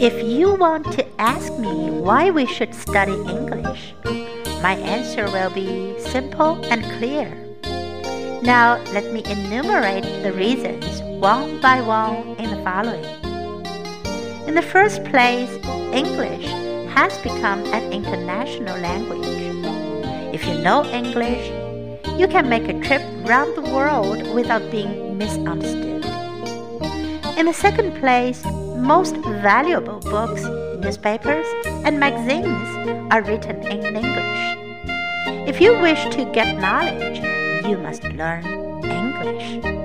If you want to ask me why we should study English, my answer will be simple and clear. Now, let me enumerate the reasons one by one in the following. In the first place, English has become an international language. If you know English, you can make a trip round the world without being misunderstood. In the second place, most valuable books, newspapers, and magazines are written in English. If you wish to get knowledge, you must learn English.